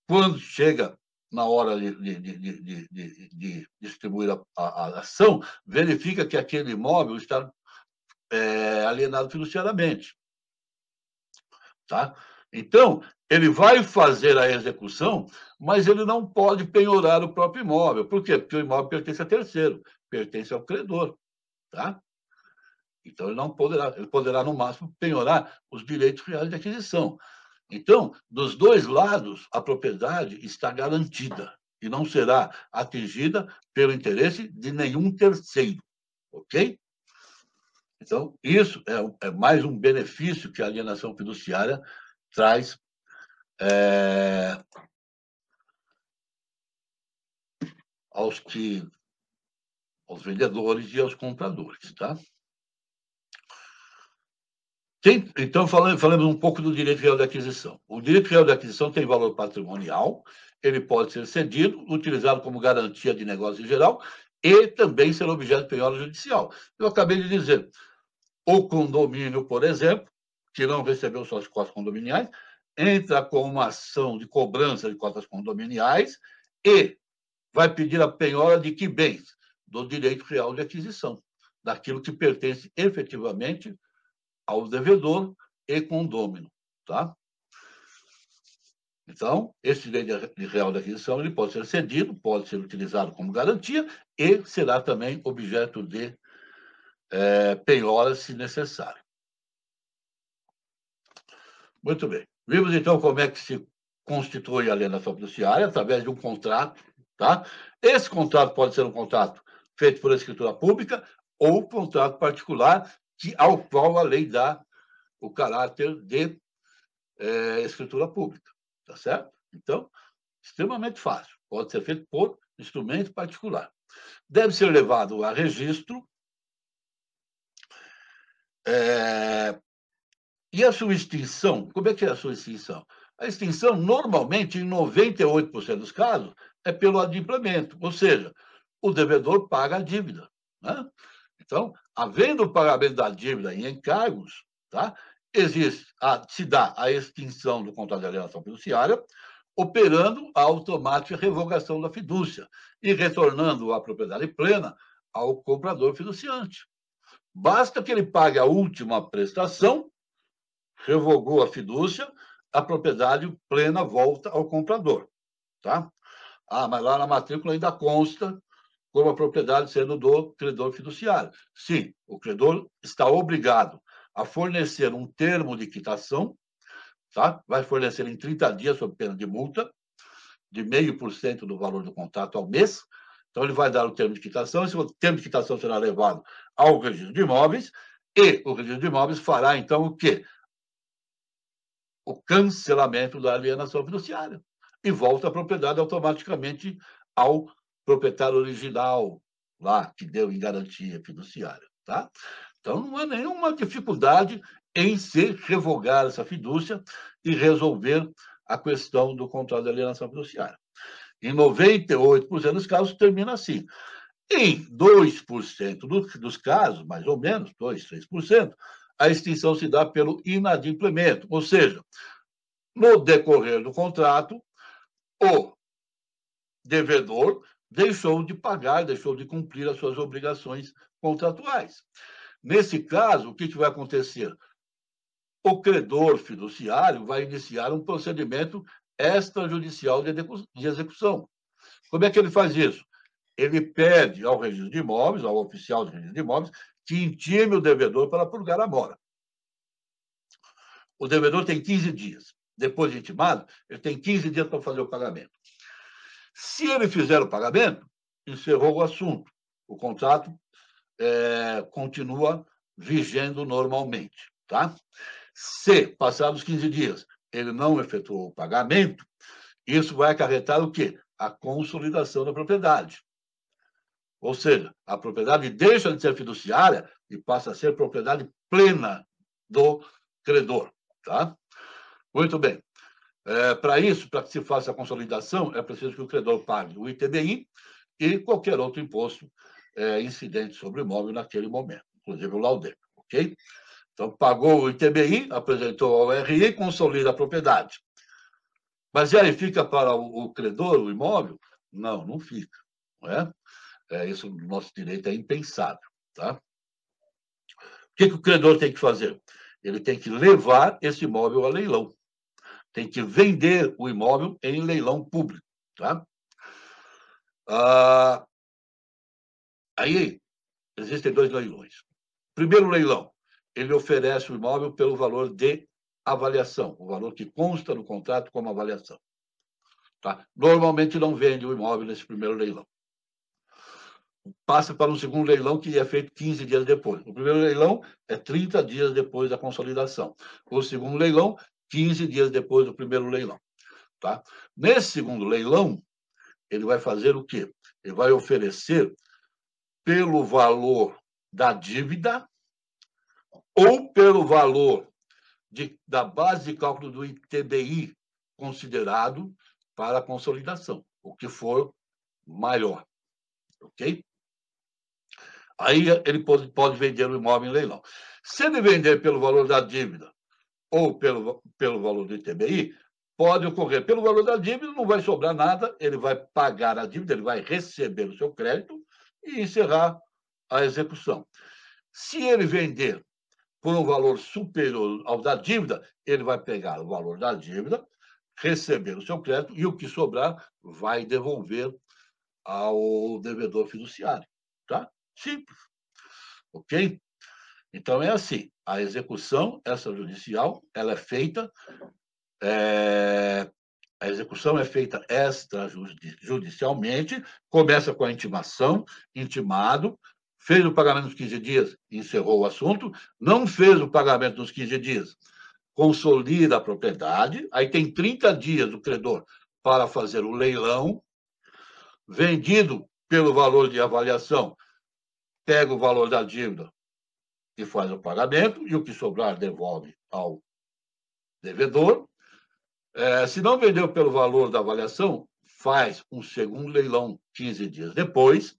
quando chega na hora de, de, de, de distribuir a, a, ação, verifica que aquele imóvel está é, alienado fiduciariamente. Tá? Então, ele vai fazer a execução, mas ele não pode penhorar o próprio imóvel. Por quê? Porque o imóvel pertence a terceiro, pertence ao credor. Tá? Então, ele não poderá, ele poderá, no máximo, penhorar os direitos reais de aquisição. Então, dos dois lados, a propriedade está garantida e não será atingida pelo interesse de nenhum terceiro, ok? Então, isso é, é mais um benefício que a alienação fiduciária traz é, aos que aos vendedores e aos compradores, tá? Tem, então, falamos, um pouco do direito real de aquisição. O direito real de aquisição tem valor patrimonial, ele pode ser cedido, utilizado como garantia de negócio em geral e também ser objeto de penhora judicial. Eu acabei de dizer, o condomínio, por exemplo, que não recebeu suas cotas condominiais, entra com uma ação de cobrança de cotas condominiais e vai pedir a penhora de que bens? Do direito real de aquisição, daquilo que pertence efetivamente ao devedor e condômino, tá? Então, esse direito de real de aquisição ele pode ser cedido, pode ser utilizado como garantia e será também objeto de é, penhora, se necessário. Muito bem. Vimos, então, como é que se constitui a alienação fiduciária através de um contrato, tá? Esse contrato pode ser um contrato feito por escritura pública ou contrato particular que, ao qual a lei dá o caráter de é, escritura pública, tá certo? Então, extremamente fácil, pode ser feito por instrumento particular. deve ser levado a registro. É, e a sua extinção, como é que é a sua extinção? A extinção, normalmente, em 98% dos casos, é pelo adimplemento, ou seja, o devedor paga a dívida. Né? Então, havendo o pagamento da dívida em encargos, tá? existe a, se dá a extinção do contrato de alienação fiduciária, operando a automática revogação da fidúcia e retornando a propriedade plena ao comprador fiduciante. Basta que ele pague a última prestação, revogou a fidúcia, a propriedade plena volta ao comprador. Tá? Ah, mas lá na matrícula ainda consta como a propriedade sendo do credor fiduciário. Sim, o credor está obrigado a fornecer um termo de quitação, tá? vai fornecer em 30 dias sob pena de multa, de meio por cento do valor do contrato ao mês. Então, ele vai dar o termo de quitação, esse termo de quitação será levado ao registro de imóveis, e o registro de imóveis fará, então, o quê? O cancelamento da alienação fiduciária. E volta a propriedade automaticamente ao proprietário original, lá, que deu em garantia fiduciária. Tá? Então, não há nenhuma dificuldade em se revogar essa fidúcia e resolver a questão do contrato de alienação fiduciária. Em 98% dos casos, termina assim. Em 2% dos casos, mais ou menos, 2%, 3%, a extinção se dá pelo inadimplemento, ou seja, no decorrer do contrato, o devedor deixou de pagar, deixou de cumprir as suas obrigações contratuais. Nesse caso, o que, que vai acontecer? o credor fiduciário vai iniciar um procedimento extrajudicial de execução. Como é que ele faz isso? Ele pede ao registro de imóveis, ao oficial de registro de imóveis, que intime o devedor para purgar a mora. O devedor tem 15 dias. Depois de intimado, ele tem 15 dias para fazer o pagamento. Se ele fizer o pagamento, encerrou o assunto. O contrato é, continua vigendo normalmente. Tá? Se, passados 15 dias, ele não efetuou o pagamento, isso vai acarretar o quê? A consolidação da propriedade. Ou seja, a propriedade deixa de ser fiduciária e passa a ser propriedade plena do credor. Tá? Muito bem. É, para isso, para que se faça a consolidação, é preciso que o credor pague o ITBI e qualquer outro imposto é, incidente sobre o imóvel naquele momento, inclusive o laude, ok? Então, pagou o ITBI, apresentou ao RI consolida a propriedade. Mas e aí, fica para o, credor o imóvel? Não, não fica. Não é? É, isso no nosso direito é impensável. Tá? O que, que o credor tem que fazer? Ele tem que levar esse imóvel a leilão. Tem que vender o imóvel em leilão público. Tá? Ah, aí, existem dois leilões. Primeiro leilão, ele oferece o imóvel pelo valor de avaliação, o valor que consta no contrato como avaliação. Tá? Normalmente não vende o imóvel nesse primeiro leilão. Passa para um segundo leilão que é feito 15 dias depois. O primeiro leilão é 30 dias depois da consolidação. O segundo leilão, 15 dias depois do primeiro leilão. Tá? Nesse segundo leilão, ele vai fazer o quê? Ele vai oferecer pelo valor da dívida ou pelo valor de, da base de cálculo do ITBI considerado para a consolidação, o que for maior. Ok? Aí ele pode, pode vender o imóvel em leilão. Se ele vender pelo valor da dívida ou pelo, pelo valor do ITBI, pode ocorrer. Pelo valor da dívida, não vai sobrar nada, ele vai pagar a dívida, ele vai receber o seu crédito e encerrar a execução. Se ele vender por um valor superior ao da dívida, ele vai pegar o valor da dívida, receber o seu crédito e o que sobrar vai devolver ao devedor fiduciário. Tá? Simples. Ok? Então é assim: a execução extrajudicial ela é feita, é, a execução é feita extrajudicialmente, começa com a intimação, intimado, fez o pagamento nos 15 dias, encerrou o assunto, não fez o pagamento nos 15 dias, consolida a propriedade, aí tem 30 dias o credor para fazer o leilão, vendido pelo valor de avaliação, pega o valor da dívida e faz o pagamento, e o que sobrar devolve ao devedor. É, se não vendeu pelo valor da avaliação, faz um segundo leilão 15 dias depois,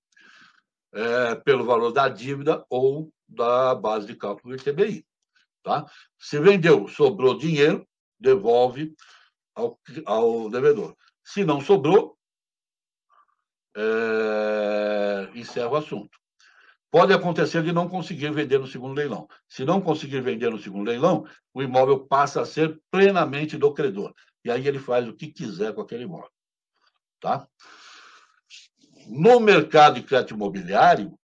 é, pelo valor da dívida ou da base de cálculo do ITBI. Tá? Se vendeu, sobrou dinheiro, devolve ao, ao devedor. Se não sobrou, é, encerra o assunto. Pode acontecer de não conseguir vender no segundo leilão. Se não conseguir vender no segundo leilão, o imóvel passa a ser plenamente do credor. E aí ele faz o que quiser com aquele imóvel. Tá? No mercado de crédito imobiliário,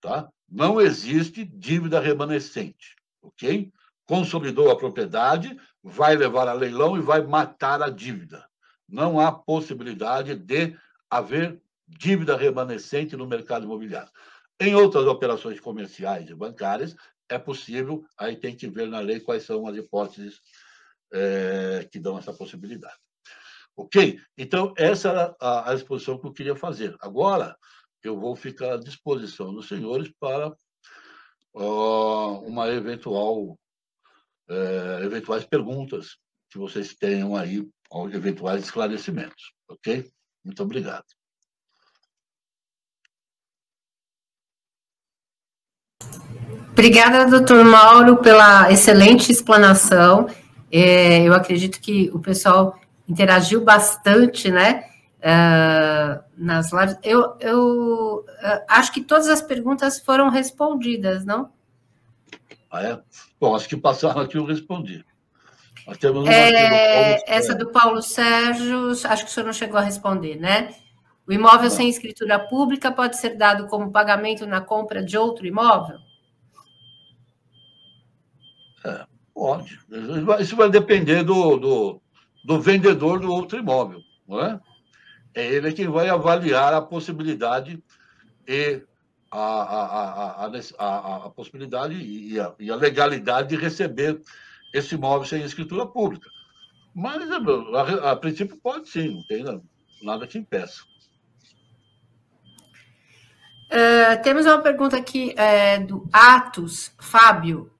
tá? não existe dívida remanescente. Ok? Consolidou a propriedade, vai levar a leilão e vai matar a dívida. Não há possibilidade de haver dívida remanescente no mercado imobiliário. Em outras operações comerciais e bancárias, é possível, aí tem que ver na lei quais são as hipóteses é, que dão essa possibilidade. Ok? Então, essa era a, a exposição que eu queria fazer. Agora, eu vou ficar à disposição dos senhores para uma eventual, uh, eventuais perguntas que vocês tenham aí, ou eventuais esclarecimentos. Ok? Muito obrigado. Obrigada, doutor Mauro, pela excelente explanação. É, eu acredito que o pessoal interagiu bastante, né? Uh, nas lives. Eu, eu uh, acho que todas as perguntas foram respondidas, não? Ah, é? Bom, acho que passaram aqui eu respondi. É, essa do Paulo Sérgio, acho que o senhor não chegou a responder, né? O imóvel não. sem escritura pública pode ser dado como pagamento na compra de outro imóvel? É, pode. Isso vai depender do, do, do, vendedor do outro imóvel. Não é? é ele quem vai avaliar a possibilidade e a, a, a, a, a possibilidade e a, e a legalidade de receber esse imóvel sem escritura pública. Mas, a, a, princípio, pode sim, não tem nada que impeça. Uh, temos uma pergunta aqui é, do Atos Fábio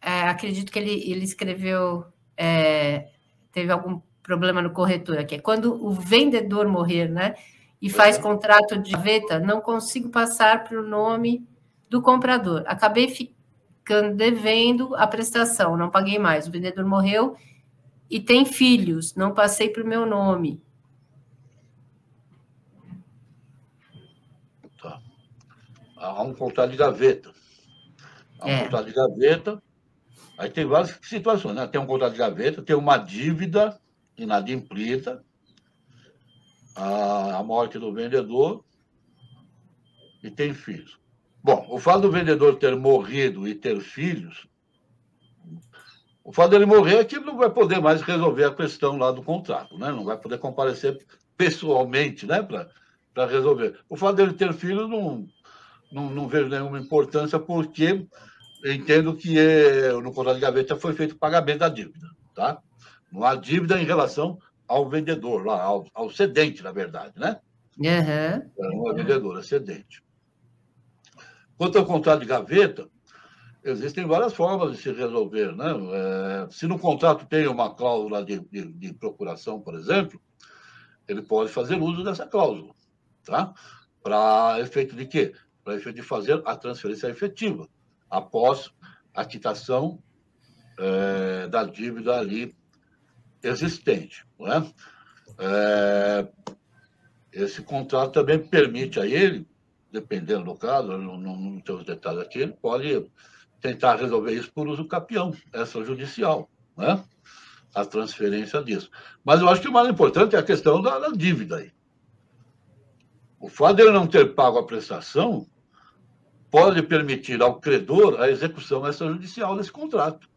é, acredito que ele, ele escreveu, é, teve algum problema no corretor aqui. É quando o vendedor morrer, né? E faz uhum. contrato de veta, não consigo passar para o nome do comprador. Acabei ficando devendo a prestação, não paguei mais. O vendedor morreu e tem filhos, não passei para o meu nome. Tá. Há um contrato de gaveta. Há um é. contrato de gaveta Aí tem várias situações, né? Tem um contrato de gaveta, tem uma dívida inadimplida, a, a morte do vendedor e tem filhos. Bom, o fato do vendedor ter morrido e ter filhos, o fato dele morrer é que não vai poder mais resolver a questão lá do contrato, né? Não vai poder comparecer pessoalmente, né, para resolver. O fato dele ter filhos não, não, não vejo nenhuma importância, porque entendo que é, no contrato de gaveta foi feito o pagamento da dívida, tá? Não há dívida em relação ao vendedor, lá, ao, ao cedente, na verdade, né? Uhum. Não é vendedor, é cedente. Quanto ao contrato de gaveta, existem várias formas de se resolver, né? É, se no contrato tem uma cláusula de, de, de procuração, por exemplo, ele pode fazer uso dessa cláusula, tá? Para efeito de quê? Para efeito de fazer a transferência efetiva após a quitação é, da dívida ali existente. Não é? É, esse contrato também permite a ele, dependendo do caso, não, não, não tenho os detalhes aqui, ele pode tentar resolver isso por uso capião, essa judicial, né? a transferência disso. Mas eu acho que o mais importante é a questão da, da dívida aí. O fato de ele não ter pago a prestação pode permitir ao credor a execução extrajudicial desse contrato,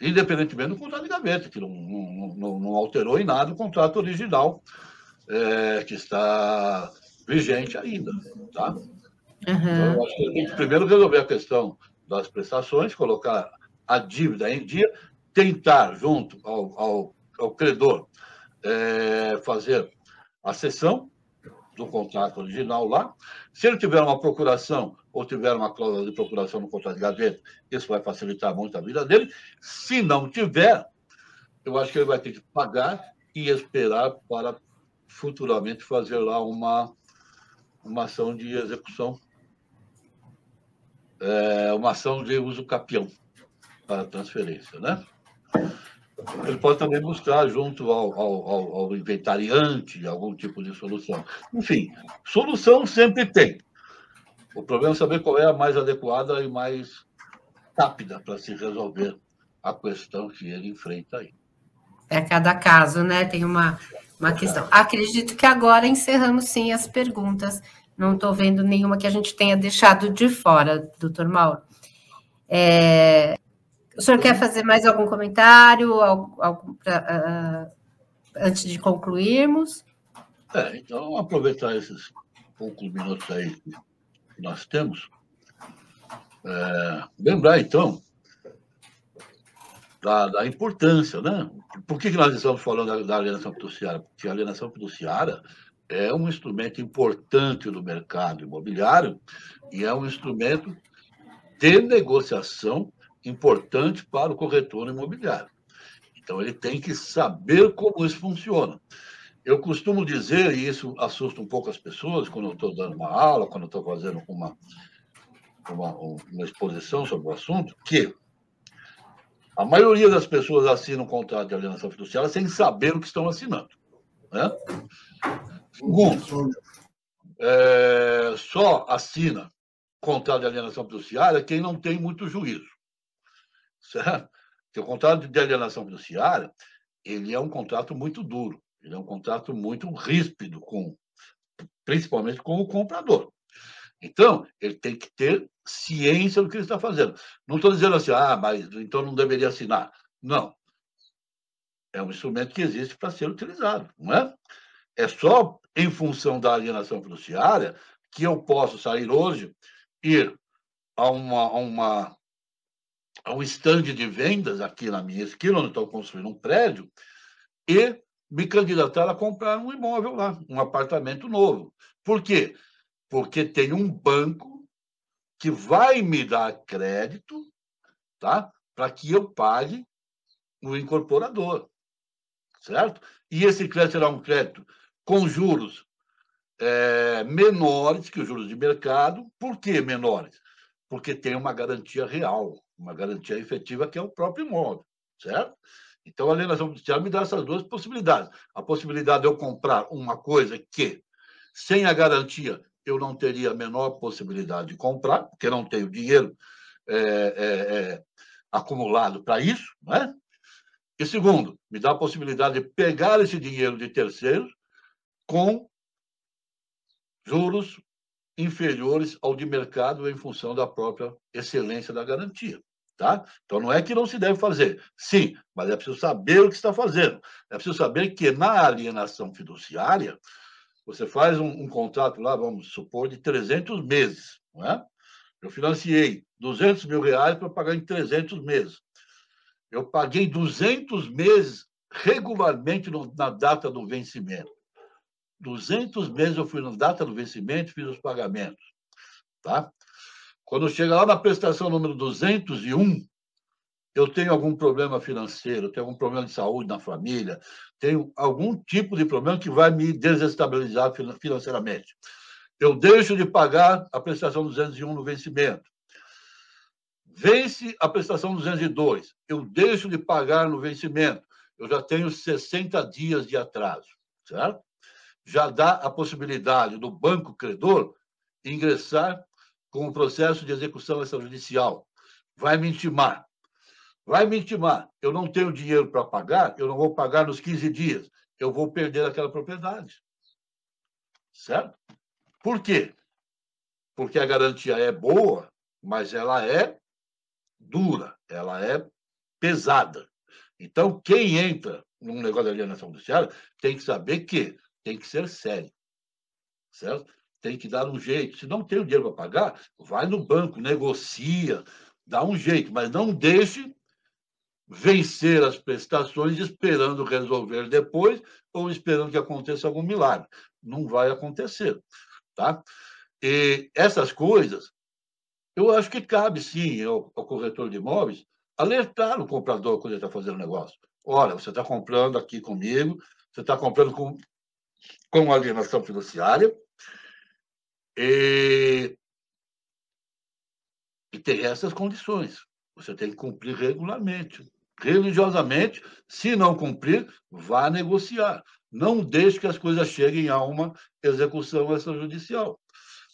independentemente do contrato de gaveta, que não, não, não, alterou em nada o contrato original é, que está vigente ainda. Tá? Uhum. Então, eu acho que tem que primeiro resolver a questão das prestações, colocar a dívida em dia, tentar, junto ao, ao, ao credor, é, fazer a cessão do contrato original lá. Se ele tiver uma procuração ou tiver uma cláusula de procuração no contrato de gaveta, isso vai facilitar muito a vida dele. Se não tiver, eu acho que ele vai ter que pagar e esperar para futuramente fazer lá uma, uma ação de execução, é, uma ação de uso capião para transferência, né? Ele pode também buscar junto ao, ao, ao, inventariante algum tipo de solução. Enfim, solução sempre tem. O problema é saber qual é a mais adequada e mais rápida para se resolver a questão que ele enfrenta aí. É cada caso, né? Tem uma, uma questão. Acredito que agora encerramos sim as perguntas. Não estou vendo nenhuma que a gente tenha deixado de fora, doutor Mauro. É, o senhor quer fazer mais algum comentário algo pra, uh, antes de concluirmos? É, então, aproveitar esses poucos minutos aí nós temos. É, lembrar, então, da, da, importância, né? Por que, que nós estamos falando da, da alienação fiduciária? Porque a alienação fiduciária é um instrumento importante no mercado imobiliário e é um instrumento de negociação importante para o corretor imobiliário. Então, ele tem que saber como isso funciona. Eu costumo dizer, e isso assusta um pouco as pessoas, quando eu estou dando uma aula, quando eu estou fazendo uma, uma, uma, exposição sobre o assunto, que a maioria das pessoas assinam um contrato de alienação fiduciária sem saber o que estão assinando. Né? Segundo, é, só assina contrato de alienação fiduciária quem não tem muito juízo certo? Porque o contrato de alienação fiduciária, ele é um contrato muito duro, ele é um contrato muito ríspido, com, principalmente com o comprador. Então, ele tem que ter ciência do que ele está fazendo. Não estou dizendo assim, ah, mas então não deveria assinar. Não. É um instrumento que existe para ser utilizado, não é? É só em função da alienação fiduciária que eu posso sair hoje, ir a uma, a uma a um estande de vendas aqui na minha esquina, onde estou construindo um prédio, e me candidatar a comprar um imóvel lá, um apartamento novo. Por quê? Porque tem um banco que vai me dar crédito, tá? Para que eu pague o incorporador, certo? E esse crédito será um crédito com juros é, menores que os juros de mercado. Por que menores? Porque tem uma garantia real uma garantia efetiva que é o próprio imóvel, certo? Então, a alienação judicial me dá essas duas possibilidades. A possibilidade de eu comprar uma coisa que, sem a garantia, eu não teria a menor possibilidade de comprar, porque não tenho dinheiro é, é, é, acumulado para isso, né? E segundo, me dá a possibilidade de pegar esse dinheiro de terceiros com juros inferiores ao de mercado em função da própria excelência da garantia. Tá? Então, não é que não se deve fazer. Sim, mas é preciso saber o que está fazendo. É preciso saber que na alienação fiduciária, você faz um, um contrato lá, vamos supor, de 300 meses. Não é? Eu financiei 200 mil reais para pagar em 300 meses. Eu paguei 200 meses regularmente no, na data do vencimento. 200 meses eu fui na data do vencimento fiz os pagamentos. Tá? Quando chega lá na prestação número 201, eu tenho algum problema financeiro, tenho algum problema de saúde na família, tenho algum tipo de problema que vai me desestabilizar financeiramente. Eu deixo de pagar a prestação 201 no vencimento. Vence a prestação 202. Eu deixo de pagar no vencimento. Eu já tenho 60 dias de atraso, certo? Já dá a possibilidade do banco credor ingressar com o processo de execução extrajudicial. Vai me intimar. Vai me intimar. Eu não tenho dinheiro para pagar, eu não vou pagar nos 15 dias. Eu vou perder aquela propriedade. Certo? Por quê? Porque a garantia é boa, mas ela é dura, ela é pesada. Então, quem entra num negócio de alienação judiciária tem que saber que tem que ser sério. Certo? Tem que dar um jeito. Se não tem o dinheiro para pagar, vai no banco, negocia, dá um jeito, mas não deixe vencer as prestações esperando resolver depois ou esperando que aconteça algum milagre. não vai acontecer. Tá? E essas coisas, eu acho que cabe sim ao, ao corretor de imóveis alertar o comprador quando ele está fazendo negócio. Olha, você está comprando aqui comigo, você está comprando com, com alienação fiduciária, e, e tem essas condições. Você tem que cumprir regularmente, religiosamente. Se não cumprir, vá negociar. Não deixe que as coisas cheguem a uma execução extrajudicial.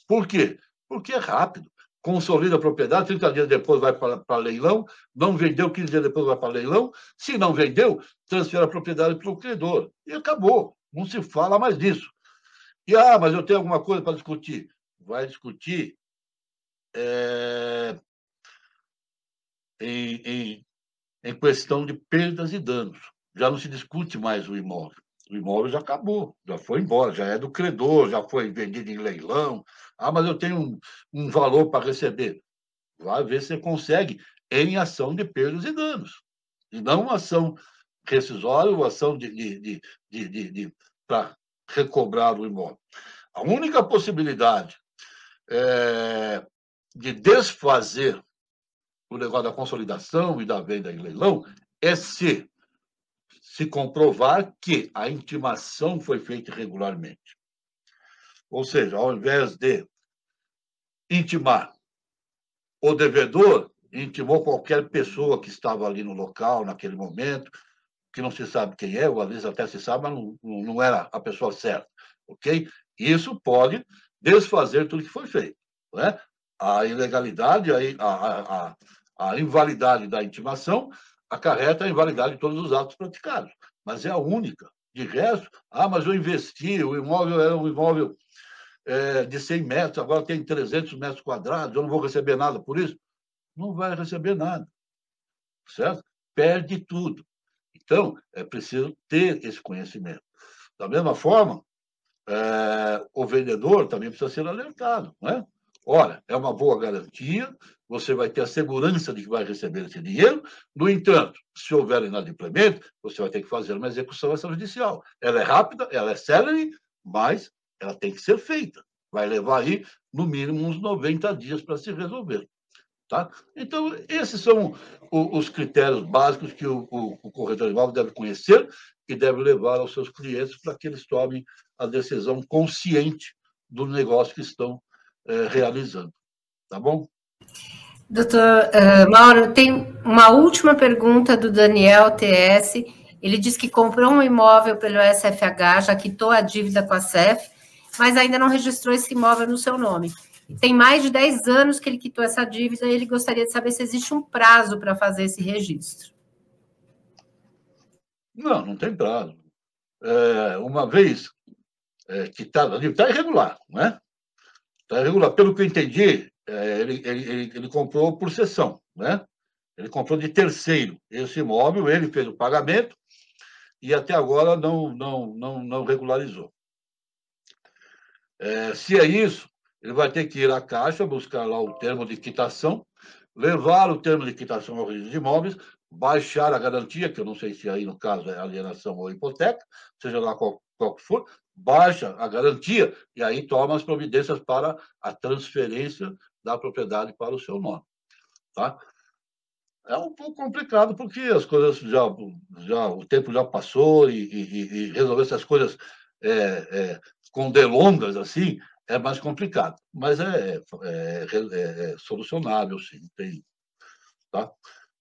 Por quê? Porque é rápido. Consolida a propriedade, 30 dias depois vai para leilão, não vendeu, 15 dias depois vai para leilão. Se não vendeu, transfere a propriedade para o credor. E acabou. Não se fala mais disso. E, ah, mas eu tenho alguma coisa para discutir. Vai discutir é, em, em, em questão de perdas e danos. Já não se discute mais o imóvel. O imóvel já acabou, já foi embora, já é do credor, já foi vendido em leilão. Ah, mas eu tenho um, um valor para receber. Vai ver se você consegue em ação de perdas e danos. E não ação rescisória ou ação de, de, de, de, de para recobrar o imóvel. A única possibilidade é, de desfazer o negócio da consolidação e da venda em leilão é se se comprovar que a intimação foi feita irregularmente. Ou seja, ao invés de intimar o devedor, intimou qualquer pessoa que estava ali no local, naquele momento, que não se sabe quem é, ou às vezes até se sabe, mas não, não era a pessoa certa, ok? Isso pode desfazer tudo que foi feito, né? A ilegalidade, a, a, a, a invalidade da intimação acarreta a invalidade de todos os atos praticados, mas é a única. De resto, ah, mas eu investi, o imóvel era um imóvel é, de 100 metros, agora tem 300 metros quadrados, eu não vou receber nada por isso? Não vai receber nada, certo? Perde tudo. Então, é preciso ter esse conhecimento. Da mesma forma, é, o vendedor também precisa ser alertado, não é? Olha, é uma boa garantia, você vai ter a segurança de que vai receber esse dinheiro. No entanto, se houver inadimplemento, você vai ter que fazer uma execução extrajudicial. Ela é rápida, ela é célere, mas ela tem que ser feita. Vai levar aí, no mínimo, uns 90 dias para se resolver. Tá? Então, esses são os critérios básicos que o, o, o corretor de imóvel deve conhecer e deve levar aos seus clientes para que eles tomem a decisão consciente do negócio que estão é, realizando. Tá bom? Doutor uh, Mauro, tem uma última pergunta do Daniel TS. Ele diz que comprou um imóvel pelo SFH, já quitou a dívida com a CEF, mas ainda não registrou esse imóvel no seu nome. Tem mais de 10 anos que ele quitou essa dívida e ele gostaria de saber se existe um prazo para fazer esse registro. Não, não tem prazo. É, uma vez é, quitada a dívida, está irregular, não é? Está irregular. Pelo que eu entendi, é, ele, ele, ele, comprou por sessão, né? Ele comprou de terceiro esse imóvel, ele fez o pagamento e até agora não, não, não, não regularizou. É, se é isso, ele vai ter que ir à Caixa, buscar lá o termo de quitação, levar o termo de quitação ao registro de imóveis, baixar a garantia, que eu não sei se aí no caso é alienação ou hipoteca, seja lá qual, qual que for, baixa a garantia e aí toma as providências para a transferência da propriedade para o seu nome. Tá? É um pouco complicado porque as coisas já, já o tempo já passou e, e, e resolver essas coisas é, é, com delongas assim é mais complicado, mas é, é, é, é solucionável, sim. Tem, tá?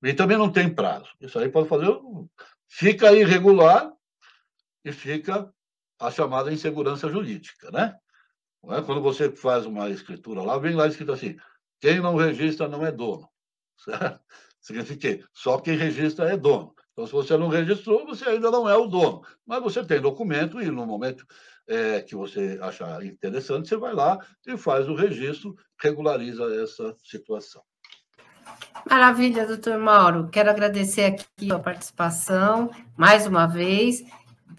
E também não tem prazo. Isso aí pode fazer. Fica irregular e fica a chamada insegurança jurídica, né? É? Quando você faz uma escritura lá, vem lá escrito assim: quem não registra não é dono. (laughs) Certo? Significa que só quem registra é dono. Então, se você não registrou, você ainda não é o dono. Mas você tem documento e, no momento é, que você achar interessante, você vai lá e faz o registro, regulariza essa situação. Maravilha, doutor Mauro. Quero agradecer aqui a participação, mais uma vez,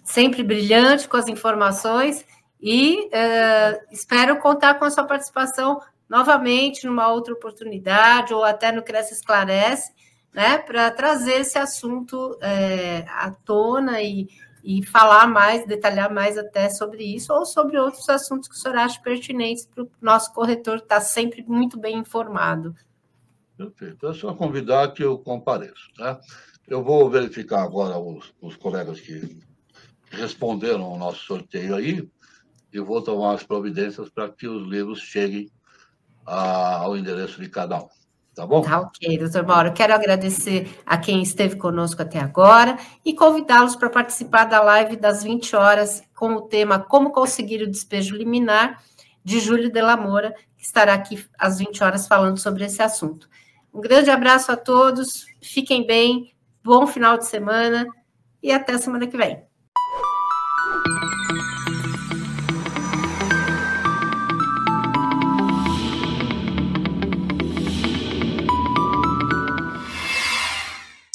sempre brilhante com as informações e uh, espero contar com a sua participação novamente numa outra oportunidade ou até no Cresce Esclarece, né, para trazer esse assunto é, à tona e, e falar mais, detalhar mais até sobre isso ou sobre outros assuntos que o senhor acha pertinentes para o nosso corretor estar tá sempre muito bem informado. Perfeito. É só convidar que eu compareço. Tá? Eu vou verificar agora os, os colegas que responderam ao nosso sorteio aí e vou tomar as providências para que os livros cheguem a, ao endereço de cada um. Tá bom? Tá ok, doutor Mauro. Quero agradecer a quem esteve conosco até agora e convidá-los para participar da live das 20 horas com o tema Como Conseguir o Despejo Liminar, de Júlio de la Moura, que estará aqui às 20 horas falando sobre esse assunto. Um grande abraço a todos, fiquem bem, bom final de semana e até semana que vem.